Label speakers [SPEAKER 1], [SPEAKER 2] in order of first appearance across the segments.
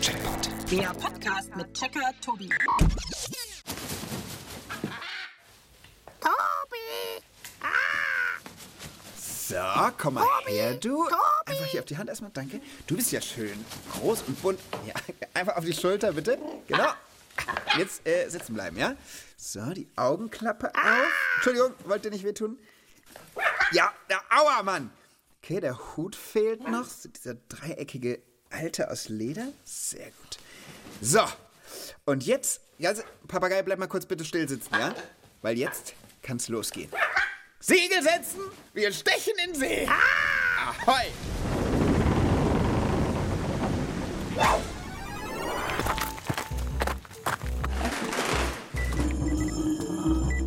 [SPEAKER 1] Checkpoint.
[SPEAKER 2] Der Podcast mit Checker Tobi.
[SPEAKER 3] Tobi!
[SPEAKER 1] So, komm mal her, du. Einfach hier auf die Hand erstmal, danke. Du bist ja schön groß und bunt. Ja, einfach auf die Schulter, bitte. Genau. Jetzt äh, sitzen bleiben, ja? So, die Augenklappe auf. Entschuldigung, wollt ihr nicht wehtun? Ja, ja, aua, Mann. Okay, der Hut fehlt noch. Dieser dreieckige Alte aus Leder. Sehr gut. So, und jetzt, ja, Papagei, bleib mal kurz bitte still sitzen, ja? Weil jetzt kann's losgehen. Segel setzen, wir stechen in See. Ahoi.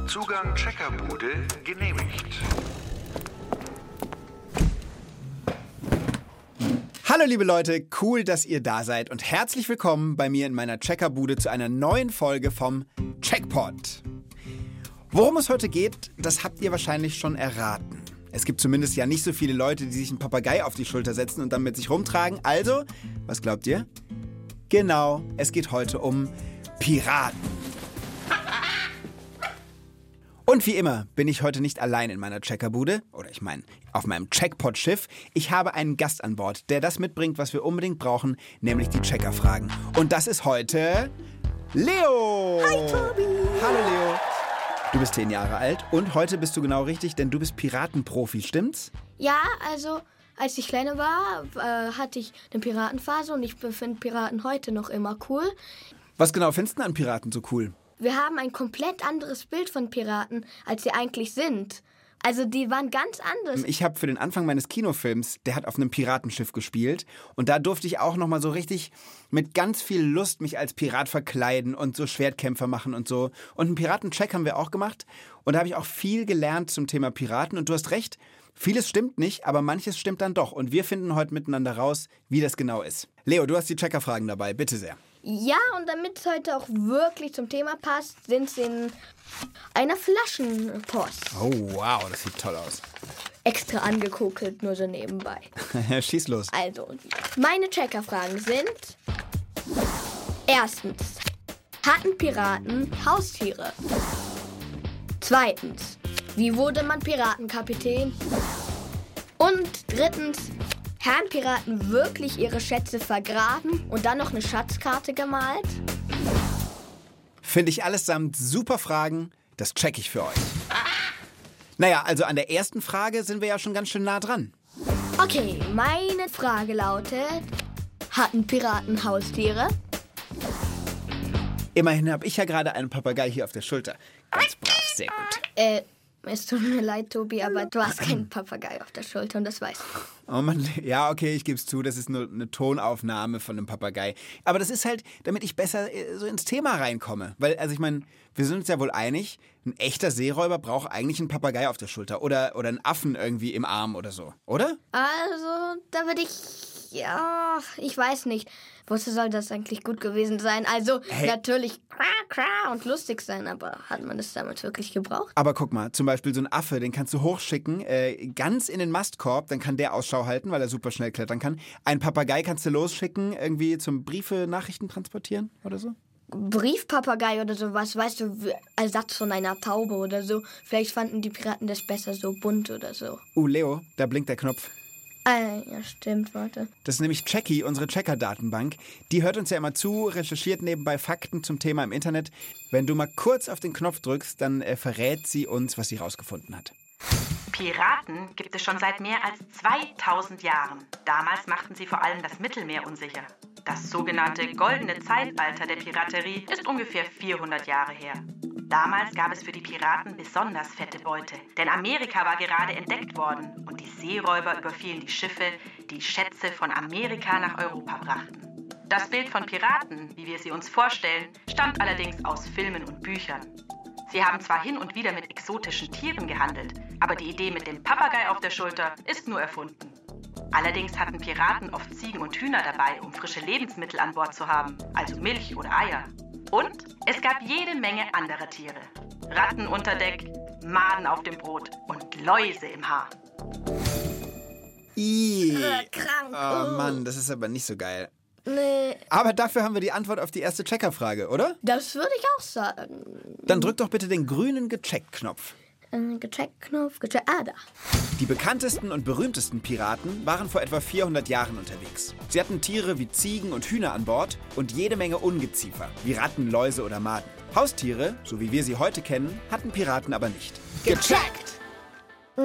[SPEAKER 4] Zugang Checkerbude genehmigt.
[SPEAKER 1] Hallo liebe Leute, cool, dass ihr da seid und herzlich willkommen bei mir in meiner Checkerbude zu einer neuen Folge vom Checkpot. Worum es heute geht, das habt ihr wahrscheinlich schon erraten. Es gibt zumindest ja nicht so viele Leute, die sich einen Papagei auf die Schulter setzen und dann mit sich rumtragen. Also, was glaubt ihr? Genau, es geht heute um Piraten. Und wie immer bin ich heute nicht allein in meiner Checkerbude, oder ich meine auf meinem Checkpot-Schiff. Ich habe einen Gast an Bord, der das mitbringt, was wir unbedingt brauchen, nämlich die Checkerfragen. Und das ist heute Leo. Hi Tobi. Hallo Leo. Du bist zehn Jahre alt und heute bist du genau richtig, denn du bist Piratenprofi, stimmt's?
[SPEAKER 3] Ja, also als ich kleiner war, äh, hatte ich eine Piratenphase und ich finde Piraten heute noch immer cool.
[SPEAKER 1] Was genau findest du an Piraten so cool?
[SPEAKER 3] Wir haben ein komplett anderes Bild von Piraten, als sie eigentlich sind. Also die waren ganz anders.
[SPEAKER 1] Ich habe für den Anfang meines Kinofilms, der hat auf einem Piratenschiff gespielt und da durfte ich auch noch mal so richtig mit ganz viel Lust mich als Pirat verkleiden und so Schwertkämpfer machen und so. Und einen Piratencheck haben wir auch gemacht und da habe ich auch viel gelernt zum Thema Piraten und du hast recht, vieles stimmt nicht, aber manches stimmt dann doch und wir finden heute miteinander raus, wie das genau ist. Leo, du hast die Checkerfragen dabei, bitte sehr.
[SPEAKER 3] Ja, und damit es heute auch wirklich zum Thema passt, sind sie in einer Flaschenpost.
[SPEAKER 1] Oh wow, das sieht toll aus.
[SPEAKER 3] Extra angekokelt, nur so nebenbei.
[SPEAKER 1] Schieß los.
[SPEAKER 3] Also, meine Checkerfragen sind: Erstens, hatten Piraten Haustiere? Zweitens, wie wurde man Piratenkapitän? Und drittens, haben Piraten wirklich ihre Schätze vergraben und dann noch eine Schatzkarte gemalt?
[SPEAKER 1] Finde ich allesamt super Fragen, das check ich für euch. Naja, also an der ersten Frage sind wir ja schon ganz schön nah dran.
[SPEAKER 3] Okay, meine Frage lautet: Hatten Piraten Haustiere?
[SPEAKER 1] Immerhin habe ich ja gerade einen Papagei hier auf der Schulter. Ganz brav, sehr gut.
[SPEAKER 3] Äh, es tut mir leid, Tobi, aber du hast keinen Papagei auf der Schulter und das weißt du.
[SPEAKER 1] Oh Mann, ja, okay, ich gebe es zu, das ist nur eine Tonaufnahme von einem Papagei. Aber das ist halt, damit ich besser äh, so ins Thema reinkomme. Weil, also ich meine, wir sind uns ja wohl einig, ein echter Seeräuber braucht eigentlich einen Papagei auf der Schulter oder, oder einen Affen irgendwie im Arm oder so, oder?
[SPEAKER 3] Also, da würde ich. Ja, ich weiß nicht. Wozu soll das eigentlich gut gewesen sein? Also,
[SPEAKER 1] Hey.
[SPEAKER 3] natürlich kra, kra und lustig sein, aber hat man das damals wirklich gebraucht?
[SPEAKER 1] Aber guck mal, zum Beispiel so ein Affe, den kannst du hochschicken, äh, ganz in den Mastkorb, dann kann der Ausschau halten, weil er super schnell klettern kann. Ein Papagei kannst du losschicken, irgendwie zum Briefe, Nachrichten transportieren oder so.
[SPEAKER 3] Briefpapagei oder sowas, weißt du, Ersatz von einer Taube oder so. Vielleicht fanden die Piraten das besser so bunt oder so.
[SPEAKER 1] Uh, Leo, da blinkt der Knopf.
[SPEAKER 3] Ah, ja, stimmt, warte.
[SPEAKER 1] Das ist nämlich Jackie, unsere Checker-Datenbank. Die hört uns ja immer zu, recherchiert nebenbei Fakten zum Thema im Internet. Wenn du mal kurz auf den Knopf drückst, dann äh, verrät sie uns, was sie rausgefunden hat.
[SPEAKER 5] Piraten gibt es schon seit mehr als 2000 Jahren. Damals machten sie vor allem das Mittelmeer unsicher. Das sogenannte goldene Zeitalter der Piraterie ist ungefähr 400 Jahre her. Damals gab es für die Piraten besonders fette Beute, denn Amerika war gerade entdeckt worden die Seeräuber überfielen die Schiffe, die Schätze von Amerika nach Europa brachten. Das Bild von Piraten, wie wir sie uns vorstellen, stammt allerdings aus Filmen und Büchern. Sie haben zwar hin und wieder mit exotischen Tieren gehandelt, aber die Idee mit dem Papagei auf der Schulter ist nur erfunden. Allerdings hatten Piraten oft Ziegen und Hühner dabei, um frische Lebensmittel an Bord zu haben, also Milch oder Eier. Und es gab jede Menge anderer Tiere. Ratten unter Deck, Maden auf dem Brot und Läuse im Haar.
[SPEAKER 1] Ih.
[SPEAKER 3] Äh, krank.
[SPEAKER 1] Oh Mann, das ist aber nicht so geil.
[SPEAKER 3] Nee,
[SPEAKER 1] Aber dafür haben wir die Antwort auf die erste Checkerfrage, oder?
[SPEAKER 3] das würde ich auch sagen.
[SPEAKER 1] Dann drück doch bitte den grünen Gecheckt-Knopf.
[SPEAKER 3] Äh, gecheckt, Knopf, gecheckt. Ah, da.
[SPEAKER 1] Die bekanntesten und berühmtesten Piraten waren vor etwa 400 Jahren unterwegs. Sie hatten Tiere wie Ziegen und Hühner an Bord und jede Menge Ungeziefer, wie Ratten, Läuse oder Maden. Haustiere, so wie wir sie heute kennen, hatten Piraten aber nicht.
[SPEAKER 3] Gecheckt!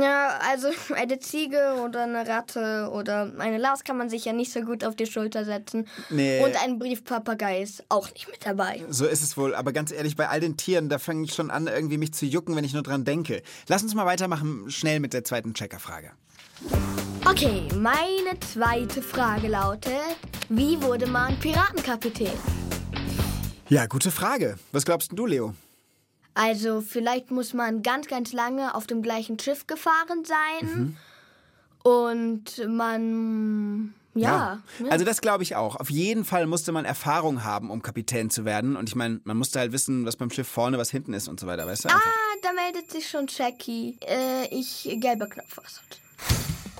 [SPEAKER 3] Ja, also eine Ziege oder eine Ratte oder eine Laus kann man sich ja nicht so gut auf die Schulter setzen.
[SPEAKER 1] Nee.
[SPEAKER 3] Und ein Briefpapagei ist auch nicht mit dabei.
[SPEAKER 1] So ist es wohl, aber ganz ehrlich, bei all den Tieren, da fange ich schon an, irgendwie mich zu jucken, wenn ich nur dran denke. Lass uns mal weitermachen, schnell mit der zweiten Checkerfrage.
[SPEAKER 3] Okay, meine zweite Frage lautet, wie wurde man Piratenkapitän?
[SPEAKER 1] Ja, gute Frage. Was glaubst denn du, Leo?
[SPEAKER 3] Also vielleicht muss man ganz, ganz lange auf dem gleichen Schiff gefahren sein. Und man, ja. ne?
[SPEAKER 1] Also das glaube ich auch. Auf jeden Fall musste man Erfahrung haben, um Kapitän zu werden. Und ich meine, man musste halt wissen, was beim Schiff vorne, was hinten ist und so weiter, weißt du? Einfach.
[SPEAKER 3] Ah, da meldet sich schon Jackie. Äh, ich, gelber Knopf, was soll's.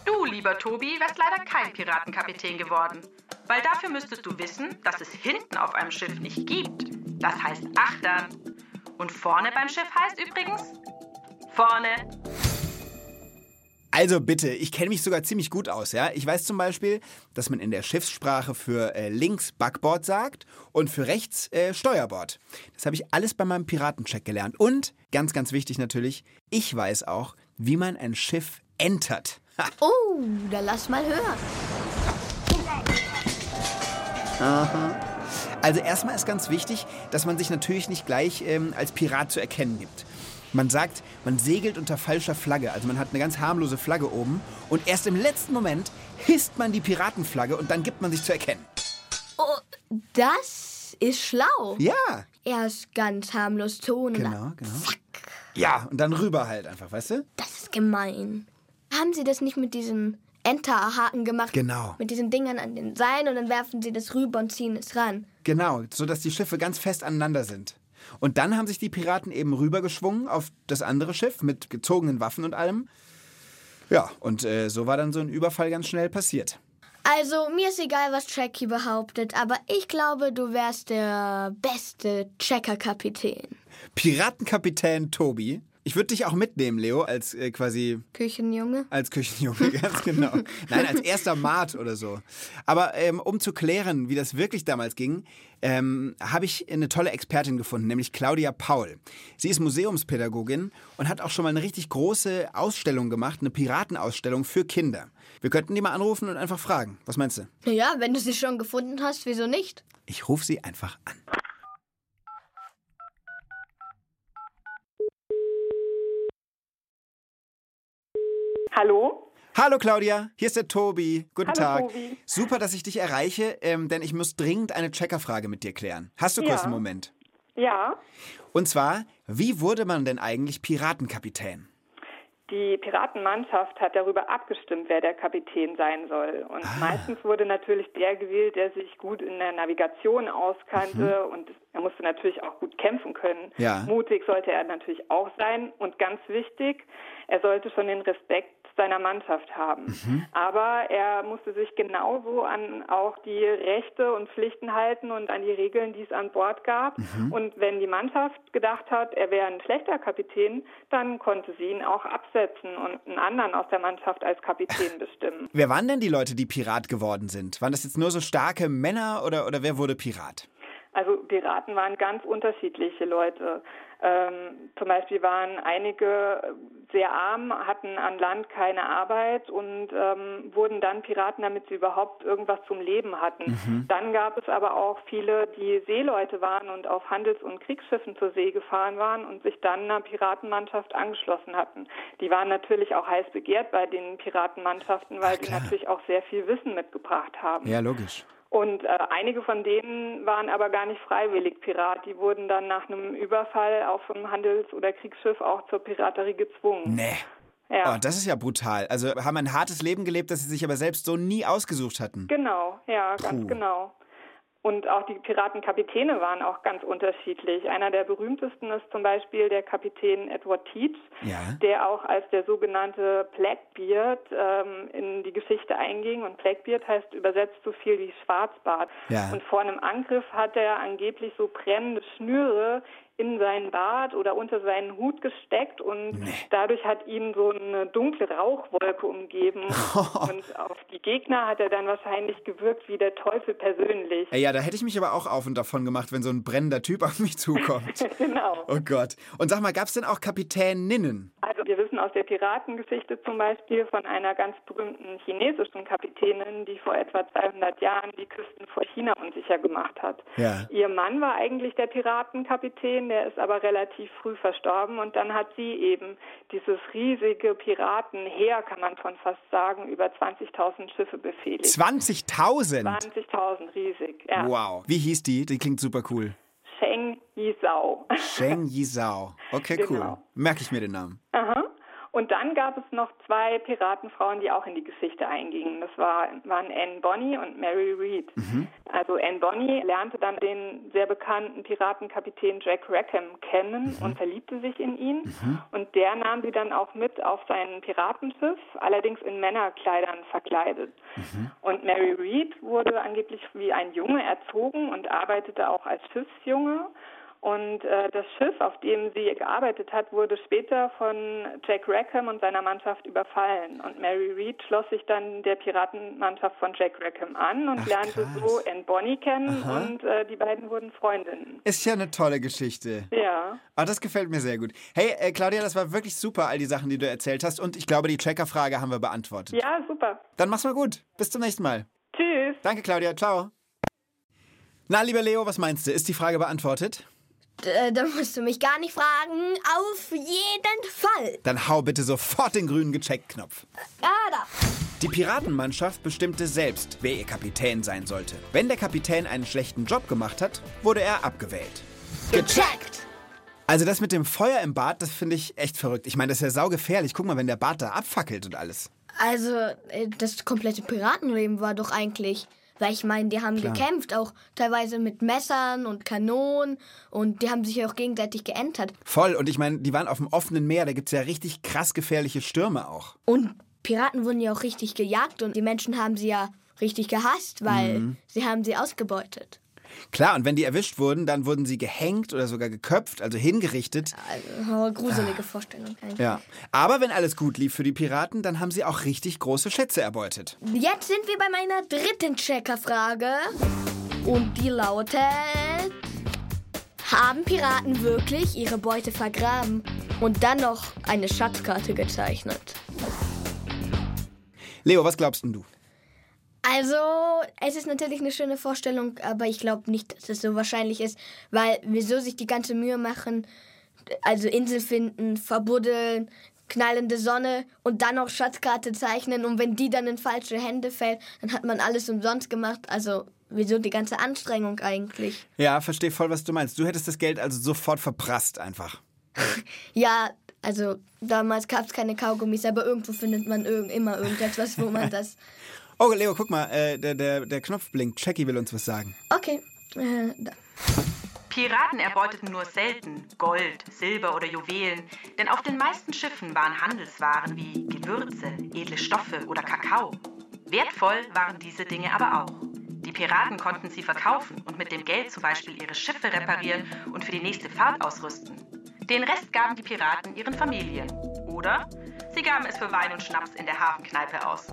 [SPEAKER 5] Du, lieber Tobi, wärst leider kein Piratenkapitän geworden. Weil dafür müsstest du wissen, dass es hinten auf einem Schiff nicht gibt. Das heißt Achtern. Und vorne beim Schiff heißt übrigens vorne.
[SPEAKER 1] Also bitte, ich kenne mich sogar ziemlich gut aus, ja. Ich weiß zum Beispiel, dass man in der Schiffssprache für äh, links Backbord sagt und für rechts äh, Steuerbord. Das habe ich alles bei meinem Piratencheck gelernt. Und, ganz, ganz wichtig natürlich, ich weiß auch, wie man ein Schiff entert. Ha.
[SPEAKER 3] Oh, dann lass mal hören.
[SPEAKER 1] Also erstmal ist ganz wichtig, dass man sich natürlich nicht gleich ähm, als Pirat zu erkennen gibt. Man sagt, man segelt unter falscher Flagge, also man hat eine ganz harmlose Flagge oben und erst im letzten Moment hisst man die Piratenflagge und dann gibt man sich zu erkennen.
[SPEAKER 3] Oh, das ist schlau.
[SPEAKER 1] Ja,
[SPEAKER 3] Erst ganz harmlos dann,
[SPEAKER 1] genau, genau. Ja, und dann rüber halt einfach, weißt du?
[SPEAKER 3] das ist gemein. Haben Sie das nicht mit diesen Enterhaken gemacht?
[SPEAKER 1] Genau.
[SPEAKER 3] Mit diesen Dingern an den Seilen und dann werfen Sie das rüber und ziehen es ran.
[SPEAKER 1] Genau, so dass die Schiffe ganz fest aneinander sind. Und dann haben sich die Piraten eben rübergeschwungen auf das andere Schiff mit gezogenen Waffen und allem. Ja, und äh, so war dann so ein Überfall ganz schnell passiert.
[SPEAKER 3] Also, mir ist egal, was Jackie behauptet, aber ich glaube, du wärst der beste Checker-Kapitän.
[SPEAKER 1] Piratenkapitän Tobi. Ich würde dich auch mitnehmen, Leo, als äh, quasi
[SPEAKER 3] Küchenjunge?
[SPEAKER 1] Als Küchenjunge, ganz genau. Nein, als erster Mat oder so. Aber ähm, um zu klären, wie das wirklich damals ging, ähm, habe ich eine tolle Expertin gefunden, nämlich Claudia Paul. Sie ist Museumspädagogin und hat auch schon mal eine richtig große Ausstellung gemacht, eine Piratenausstellung für Kinder. Wir könnten die mal anrufen und einfach fragen. Was meinst du?
[SPEAKER 3] Naja, wenn du sie schon gefunden hast, wieso nicht?
[SPEAKER 1] Ich rufe sie einfach an.
[SPEAKER 6] Hallo?
[SPEAKER 1] Hallo Claudia, hier ist der Tobi. Guten
[SPEAKER 6] Hallo,
[SPEAKER 1] Tag.
[SPEAKER 6] Tobi.
[SPEAKER 1] Super, dass ich dich erreiche, ähm, denn ich muss dringend eine Checkerfrage mit dir klären. Hast du kurz
[SPEAKER 6] Ja.
[SPEAKER 1] einen Moment?
[SPEAKER 6] Ja,
[SPEAKER 1] Und zwar, wie wurde man denn eigentlich Piratenkapitän?
[SPEAKER 6] die Piratenmannschaft hat darüber abgestimmt, wer der Kapitän sein soll. Und meistens wurde natürlich der gewählt, der sich gut in der Navigation auskannte und er musste natürlich auch gut kämpfen können.
[SPEAKER 1] Ja.
[SPEAKER 6] Mutig sollte er natürlich auch sein und ganz wichtig, er sollte schon den Respekt seiner Mannschaft haben. Aber er musste sich genauso an auch die Rechte und Pflichten halten und an die Regeln, die es an Bord gab. Und wenn die Mannschaft gedacht hat, er wäre ein schlechter Kapitän, dann konnte sie ihn auch absetzen und einen anderen aus der Mannschaft als Kapitän bestimmen.
[SPEAKER 1] Wer waren denn die Leute, die Pirat geworden sind? Waren das jetzt nur so starke Männer oder, oder wer wurde Pirat?
[SPEAKER 6] Also Piraten waren ganz unterschiedliche Leute. Ähm, zum Beispiel waren einige sehr arm, hatten an Land keine Arbeit und ähm, wurden dann Piraten, damit sie überhaupt irgendwas zum Leben hatten. Dann gab es aber auch viele, die Seeleute waren und auf Handels- und Kriegsschiffen zur See gefahren waren und sich dann einer Piratenmannschaft angeschlossen hatten. Die waren natürlich auch heiß begehrt bei den Piratenmannschaften, weil sie natürlich auch sehr viel Wissen mitgebracht haben.
[SPEAKER 1] Ja, logisch.
[SPEAKER 6] Und äh, einige von denen waren aber gar nicht freiwillig Pirat. Die wurden dann nach einem Überfall auf einem Handels- oder Kriegsschiff auch zur Piraterie gezwungen.
[SPEAKER 1] Nee.
[SPEAKER 6] Ja.
[SPEAKER 1] Oh, das ist ja brutal. Also haben ein hartes Leben gelebt, das sie sich aber selbst so nie ausgesucht hatten.
[SPEAKER 6] Genau, ja, ganz
[SPEAKER 1] Puh.
[SPEAKER 6] genau. Und auch die Piratenkapitäne waren auch ganz unterschiedlich. Einer der berühmtesten ist zum Beispiel der Kapitän Edward Teach,
[SPEAKER 1] Ja.
[SPEAKER 6] der auch als der sogenannte Blackbeard ähm, in die Geschichte einging. Und Blackbeard heißt übersetzt so viel wie Schwarzbart.
[SPEAKER 1] Ja.
[SPEAKER 6] Und vor einem Angriff hat er angeblich so brennende Schnüre in seinen Bart oder unter seinen Hut gesteckt und dadurch hat ihn so eine dunkle Rauchwolke umgeben und auf die Gegner hat er dann wahrscheinlich gewirkt wie der Teufel persönlich.
[SPEAKER 1] Ja, da hätte ich mich aber auch auf und davon gemacht, wenn so ein brennender Typ auf mich zukommt.
[SPEAKER 6] genau.
[SPEAKER 1] Oh Gott. Und sag mal, gab's denn auch Kapitäninnen?
[SPEAKER 6] Also wir wissen aus der Piratengeschichte zum Beispiel von einer ganz berühmten chinesischen Kapitänin, die vor etwa 200 Jahren die Küsten vor China unsicher gemacht hat.
[SPEAKER 1] Ja.
[SPEAKER 6] Ihr Mann war eigentlich der Piratenkapitän, der ist aber relativ früh verstorben und dann hat sie eben dieses riesige Piratenheer, kann man schon fast sagen, über 20.000 Schiffe befehligt.
[SPEAKER 1] 20.000?
[SPEAKER 6] 20.000 riesig, ja.
[SPEAKER 1] Wow. Wie hieß die? Die klingt super cool.
[SPEAKER 6] Sheng Yizhao.
[SPEAKER 1] Sheng Yizhao. Okay, cool.
[SPEAKER 6] Genau.
[SPEAKER 1] Merke ich mir den Namen.
[SPEAKER 6] Aha. Und dann gab es noch zwei Piratenfrauen, die auch in die Geschichte eingingen. Das war, waren Anne Bonny und Mary Read. Also Anne Bonny lernte dann den sehr bekannten Piratenkapitän Jack Rackham kennen und verliebte sich in ihn. Und der nahm sie dann auch mit auf sein Piratenschiff, allerdings in Männerkleidern verkleidet. Und Mary Read wurde angeblich wie ein Junge erzogen und arbeitete auch als Schiffsjunge. Und äh, das Schiff, auf dem sie gearbeitet hat, wurde später von Jack Rackham und seiner Mannschaft überfallen. Und Mary Read schloss sich dann der Piratenmannschaft von Jack Rackham an und
[SPEAKER 1] Ach,
[SPEAKER 6] lernte
[SPEAKER 1] krass.
[SPEAKER 6] so Anne Bonny kennen
[SPEAKER 1] Aha.
[SPEAKER 6] und äh, die beiden wurden Freundinnen.
[SPEAKER 1] Ist ja eine tolle Geschichte.
[SPEAKER 6] Ja.
[SPEAKER 1] Ah, das gefällt mir sehr gut. Hey, äh, Claudia, das war wirklich super, all die Sachen, die du erzählt hast. Und ich glaube, die Checker-Frage haben wir beantwortet.
[SPEAKER 6] Ja, super.
[SPEAKER 1] Dann mach's mal gut. Bis zum nächsten Mal.
[SPEAKER 6] Tschüss.
[SPEAKER 1] Danke, Claudia. Ciao. Na, lieber Leo, was meinst du? Ist die Frage beantwortet?
[SPEAKER 3] Äh, da musst du mich gar nicht fragen. Auf jeden Fall.
[SPEAKER 1] Dann hau bitte sofort den grünen Gecheckt-Knopf.
[SPEAKER 3] Ja, da.
[SPEAKER 1] Die Piratenmannschaft bestimmte selbst, wer ihr Kapitän sein sollte. Wenn der Kapitän einen schlechten Job gemacht hat, wurde er abgewählt.
[SPEAKER 3] Gecheckt.
[SPEAKER 1] Also das mit dem Feuer im Bad, das finde ich echt verrückt. Ich meine, das ist ja saugefährlich. Guck mal, wenn der Bad da abfackelt und alles.
[SPEAKER 3] Also, äh, das komplette Piratenleben war doch eigentlich. Weil ich meine, die haben gekämpft, auch teilweise mit Messern und Kanonen und die haben sich ja auch gegenseitig geentert.
[SPEAKER 1] Voll. Und ich meine, die waren auf dem offenen Meer, da gibt's ja richtig krass gefährliche Stürme auch.
[SPEAKER 3] Und Piraten wurden ja auch richtig gejagt und die Menschen haben sie ja richtig gehasst, weil sie haben sie ausgebeutet.
[SPEAKER 1] Klar, und wenn die erwischt wurden, dann wurden sie gehängt oder sogar geköpft, also hingerichtet.
[SPEAKER 3] Also, gruselige Vorstellung eigentlich.
[SPEAKER 1] Ja. Aber wenn alles gut lief für die Piraten, dann haben sie auch richtig große Schätze erbeutet.
[SPEAKER 3] Jetzt sind wir bei meiner dritten Checkerfrage. Und die lautet: Haben Piraten wirklich ihre Beute vergraben und dann noch eine Schatzkarte gezeichnet?
[SPEAKER 1] Leo, was glaubst denn du?
[SPEAKER 3] Also, es ist natürlich eine schöne Vorstellung, aber ich glaube nicht, dass es so wahrscheinlich ist, weil wieso sich die ganze Mühe machen, also Insel finden, verbuddeln, knallende Sonne und dann noch Schatzkarte zeichnen und wenn die dann in falsche Hände fällt, dann hat man alles umsonst gemacht. Also, wieso die ganze Anstrengung eigentlich?
[SPEAKER 1] Ja, verstehe voll, was du meinst. Du hättest das Geld also sofort verprasst einfach.
[SPEAKER 3] Ja, also damals gab es keine Kaugummis, aber irgendwo findet man irg immer irgendetwas, wo man das.
[SPEAKER 1] Oh, Leo, guck mal, äh, der, der, der Knopf blinkt. Jackie will uns was sagen.
[SPEAKER 3] Okay, äh, da.
[SPEAKER 5] Piraten erbeuteten nur selten Gold, Silber oder Juwelen, denn auf den meisten Schiffen waren Handelswaren wie Gewürze, edle Stoffe oder Kakao. Wertvoll waren diese Dinge aber auch. Die Piraten konnten sie verkaufen und mit dem Geld zum Beispiel ihre Schiffe reparieren und für die nächste Fahrt ausrüsten. Den Rest gaben die Piraten ihren Familien. Oder sie gaben es für Wein und Schnaps in der Hafenkneipe aus.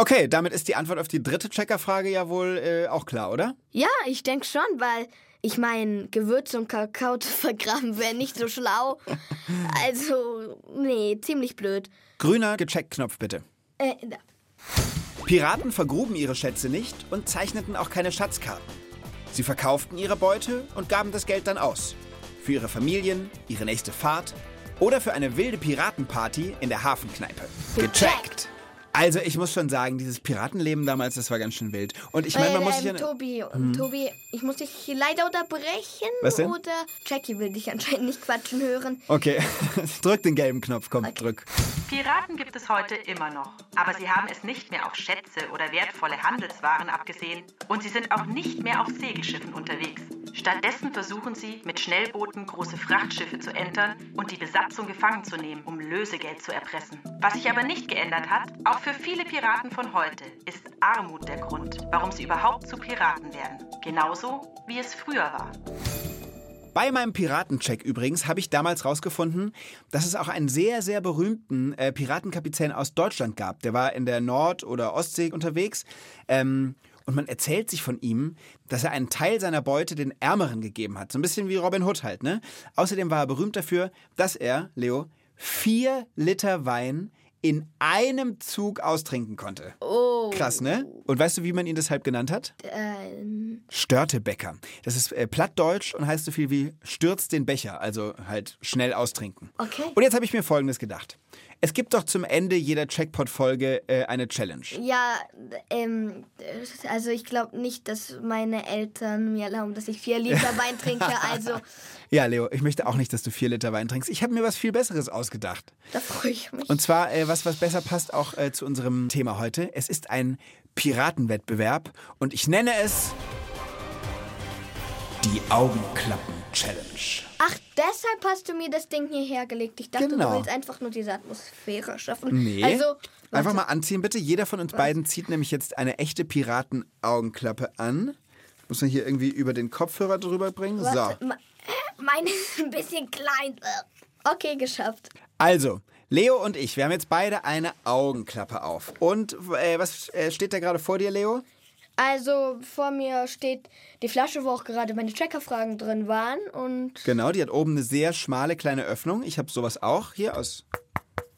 [SPEAKER 1] Okay, damit ist die Antwort auf die dritte Checkerfrage ja wohl äh, auch klar, oder?
[SPEAKER 3] Ja, ich denke schon, weil ich meine, Gewürze und Kakao zu vergraben wäre nicht so schlau. Also, nee, ziemlich blöd.
[SPEAKER 1] Grüner Gecheckt-Knopf bitte.
[SPEAKER 3] Äh, da.
[SPEAKER 1] Piraten vergruben ihre Schätze nicht und zeichneten auch keine Schatzkarten. Sie verkauften ihre Beute und gaben das Geld dann aus. Für ihre Familien, ihre nächste Fahrt oder für eine wilde Piratenparty in der Hafenkneipe.
[SPEAKER 3] Gecheckt.
[SPEAKER 1] Also ich muss schon sagen, dieses Piratenleben damals, das war ganz schön wild. Und ich meine, man muss sich
[SPEAKER 3] ähm,
[SPEAKER 1] ja...
[SPEAKER 3] Tobi, Tobi, ich muss dich leider unterbrechen.
[SPEAKER 1] Was denn?
[SPEAKER 3] Oder Jackie will dich anscheinend nicht quatschen hören.
[SPEAKER 1] Okay, drück den gelben Knopf, komm, drück.
[SPEAKER 5] Piraten gibt es heute immer noch. Aber sie haben es nicht mehr auf Schätze oder wertvolle Handelswaren abgesehen. Und sie sind auch nicht mehr auf Segelschiffen unterwegs. Stattdessen versuchen sie, mit Schnellbooten große Frachtschiffe zu entern und die Besatzung gefangen zu nehmen, um Lösegeld zu erpressen. Was sich aber nicht geändert hat, auch für viele Piraten von heute, ist Armut der Grund, warum sie überhaupt zu Piraten werden. Genauso wie es früher war.
[SPEAKER 1] Bei meinem Piratencheck übrigens habe ich damals rausgefunden, dass es auch einen sehr, sehr berühmten äh, Piratenkapitän aus Deutschland gab. Der war in der Nord- oder Ostsee unterwegs. Ähm, und man erzählt sich von ihm, dass er einen Teil seiner Beute den Ärmeren gegeben hat. So ein bisschen wie Robin Hood halt, ne? Außerdem war er berühmt dafür, dass er, Leo, vier Liter Wein in einem Zug austrinken konnte.
[SPEAKER 3] Oh.
[SPEAKER 1] Krass, ne? Und weißt du, wie man ihn deshalb genannt hat?
[SPEAKER 3] Ähm,
[SPEAKER 1] Störtebäcker. Das ist äh, plattdeutsch und heißt so viel wie stürzt den Becher, also halt schnell austrinken.
[SPEAKER 3] Okay.
[SPEAKER 1] Und jetzt habe ich mir Folgendes gedacht. Es gibt doch zum Ende jeder Checkpot-Folge äh, eine Challenge.
[SPEAKER 3] ja, ähm, also ich glaube nicht, dass meine Eltern mir erlauben, dass ich vier Liter Wein trinke. Also
[SPEAKER 1] Ja, Leo, ich möchte auch nicht, dass du vier Liter Wein trinkst. Ich habe mir was viel Besseres ausgedacht.
[SPEAKER 3] da freue ich mich.
[SPEAKER 1] Und zwar äh, was, was besser passt auch äh, zu unserem Thema heute. Es ist ein Piratenwettbewerb und ich nenne es die Augenklappen-Challenge.
[SPEAKER 3] Ach, deshalb hast du mir das Ding hierher gelegt. Ich dachte,
[SPEAKER 1] Genau.
[SPEAKER 3] du willst einfach nur diese Atmosphäre schaffen.
[SPEAKER 1] Nee.
[SPEAKER 3] Also,
[SPEAKER 1] Einfach mal anziehen, bitte. Jeder von uns beiden zieht nämlich jetzt eine echte Piratenaugenklappe an. Muss man hier irgendwie über den Kopfhörer drüber bringen.
[SPEAKER 3] warte,
[SPEAKER 1] So.
[SPEAKER 3] meine ist ein bisschen klein. Okay, geschafft.
[SPEAKER 1] Also, Leo und ich, wir haben jetzt beide eine Augenklappe auf. Und äh, was äh, steht da gerade vor dir, Leo?
[SPEAKER 3] Also, vor mir steht die Flasche, wo auch gerade meine Checkerfragen drin waren. Und,
[SPEAKER 1] Genau, die hat oben eine sehr schmale kleine Öffnung. Ich habe sowas auch hier aus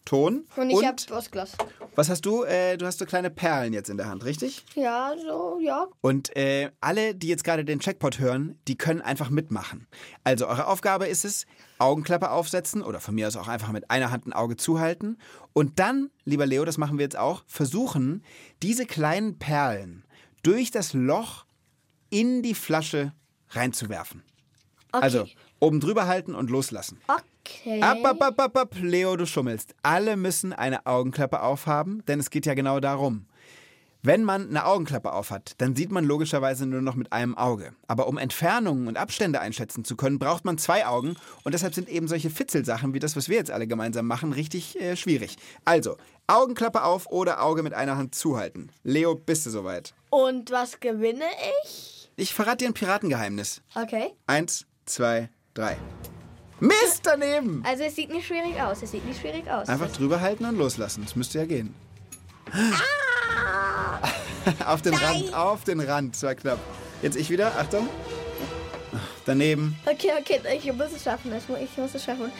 [SPEAKER 1] Ton.
[SPEAKER 3] und ich habe aus Glas.
[SPEAKER 1] was hast du? Äh, du hast so kleine Perlen jetzt in der Hand, richtig?
[SPEAKER 3] Ja, so, ja.
[SPEAKER 1] Und äh, alle, die jetzt gerade den Checkpot hören, die können einfach mitmachen. Also eure Aufgabe ist es, Augenklappe aufsetzen oder von mir aus auch einfach mit einer Hand ein Auge zuhalten. Und dann, lieber Leo, das machen wir jetzt auch, versuchen, diese kleinen Perlen durch das Loch in die Flasche reinzuwerfen.
[SPEAKER 3] Okay.
[SPEAKER 1] Also oben drüber halten und loslassen.
[SPEAKER 3] Okay.
[SPEAKER 1] Ab, ab, ab, ab, ab, Leo, du schummelst. Alle müssen eine Augenklappe aufhaben, denn es geht ja genau darum. Wenn man eine Augenklappe aufhat, dann sieht man logischerweise nur noch mit einem Auge. Aber um Entfernungen und Abstände einschätzen zu können, braucht man zwei Augen. Und deshalb sind eben solche Fitzelsachen wie das, was wir jetzt alle gemeinsam machen, richtig äh, schwierig. Also, Augenklappe auf oder Auge mit einer Hand zuhalten. Leo, bist du soweit?
[SPEAKER 3] Und was gewinne ich?
[SPEAKER 1] Ich verrate dir ein Piratengeheimnis.
[SPEAKER 3] Okay.
[SPEAKER 1] Eins, zwei, drei. Mist daneben!
[SPEAKER 3] Also, es sieht nicht schwierig aus. Es sieht nicht schwierig aus.
[SPEAKER 1] Einfach drüber halten und loslassen. Das müsste ja gehen. auf den Rand, auf den Rand. Das war knapp. Jetzt ich wieder. Achtung. Daneben.
[SPEAKER 3] Okay, okay, ich muss es schaffen. Ich muss, es schaffen.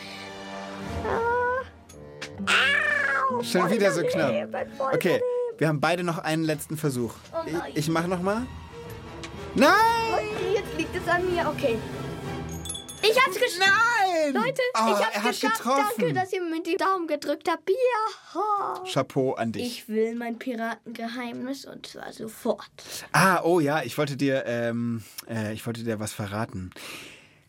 [SPEAKER 1] Schon wieder so knapp. Okay, wir haben beide noch einen letzten Versuch.
[SPEAKER 3] nein.
[SPEAKER 1] Ich, ich mach noch mal. Nein!
[SPEAKER 3] Okay, jetzt liegt es an mir. Okay. Ich hab's geschafft.
[SPEAKER 1] Nein!
[SPEAKER 3] Leute,
[SPEAKER 1] Oh,
[SPEAKER 3] ich hab's
[SPEAKER 1] er hat
[SPEAKER 3] geschafft.
[SPEAKER 1] getroffen.
[SPEAKER 3] Danke, dass ihr mir die Daumen gedrückt habt. Ja.
[SPEAKER 1] Chapeau an dich.
[SPEAKER 3] Ich will mein Piratengeheimnis und zwar sofort.
[SPEAKER 1] Ah, oh ja, ich wollte dir, ähm, äh, ich wollte dir was verraten.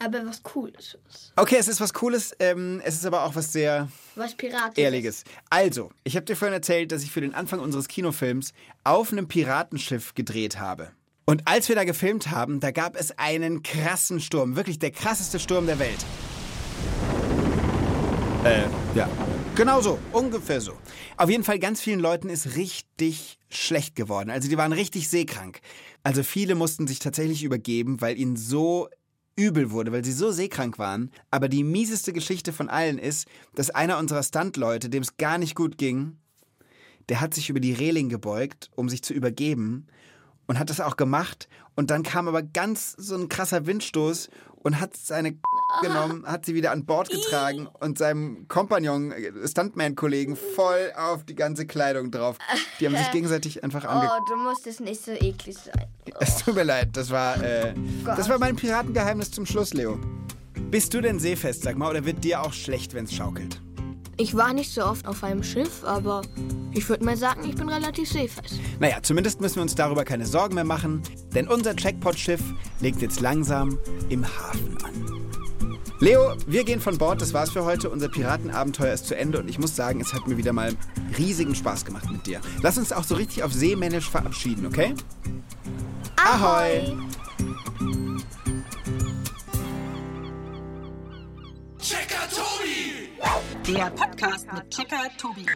[SPEAKER 3] Aber was Cooles ist.
[SPEAKER 1] Okay, es ist was Cooles, ähm, es ist aber auch was sehr
[SPEAKER 3] Was Piraten
[SPEAKER 1] Ehrliches. Also, ich habe dir vorhin erzählt, dass ich für den Anfang unseres Kinofilms auf einem Piratenschiff gedreht habe. Und als wir da gefilmt haben, da gab es einen krassen Sturm. Wirklich der krasseste Sturm der Welt. Äh, ja. Genau so, ungefähr so. Auf jeden Fall, ganz vielen Leuten ist richtig schlecht geworden. Also die waren richtig seekrank. Also viele mussten sich tatsächlich übergeben, weil ihnen so übel wurde, weil sie so seekrank waren. Aber die mieseste Geschichte von allen ist, dass einer unserer Stuntleute, dem es gar nicht gut ging, der hat sich über die Reling gebeugt, um sich zu übergeben und hat das auch gemacht. Und dann kam aber ganz so ein krasser Windstoß und hat seine genommen, hat sie wieder an Bord getragen und seinem Kompagnon, äh, Stuntman-Kollegen, voll auf die ganze Kleidung drauf. Die haben sich gegenseitig einfach ange...
[SPEAKER 3] Oh, du musst es nicht so eklig sein.
[SPEAKER 1] Es tut mir leid, das war, äh, das war mein Piratengeheimnis zum Schluss, Leo. Bist du denn seefest, sag mal, oder wird dir auch schlecht, wenn's schaukelt?
[SPEAKER 3] Ich war nicht so oft auf einem Schiff, aber ich würde mal sagen, ich bin relativ seefest.
[SPEAKER 1] Naja, zumindest müssen wir uns darüber keine Sorgen mehr machen, denn unser Jackpot-Schiff legt jetzt langsam im Hafen. Leo, wir gehen von Bord. Das war's für heute. Unser Piratenabenteuer ist zu Ende und ich muss sagen, es hat mir wieder mal riesigen Spaß gemacht mit dir. Lass uns auch so richtig auf seemännisch verabschieden, okay? Ahoi!
[SPEAKER 2] Der Podcast mit Checker Tobi.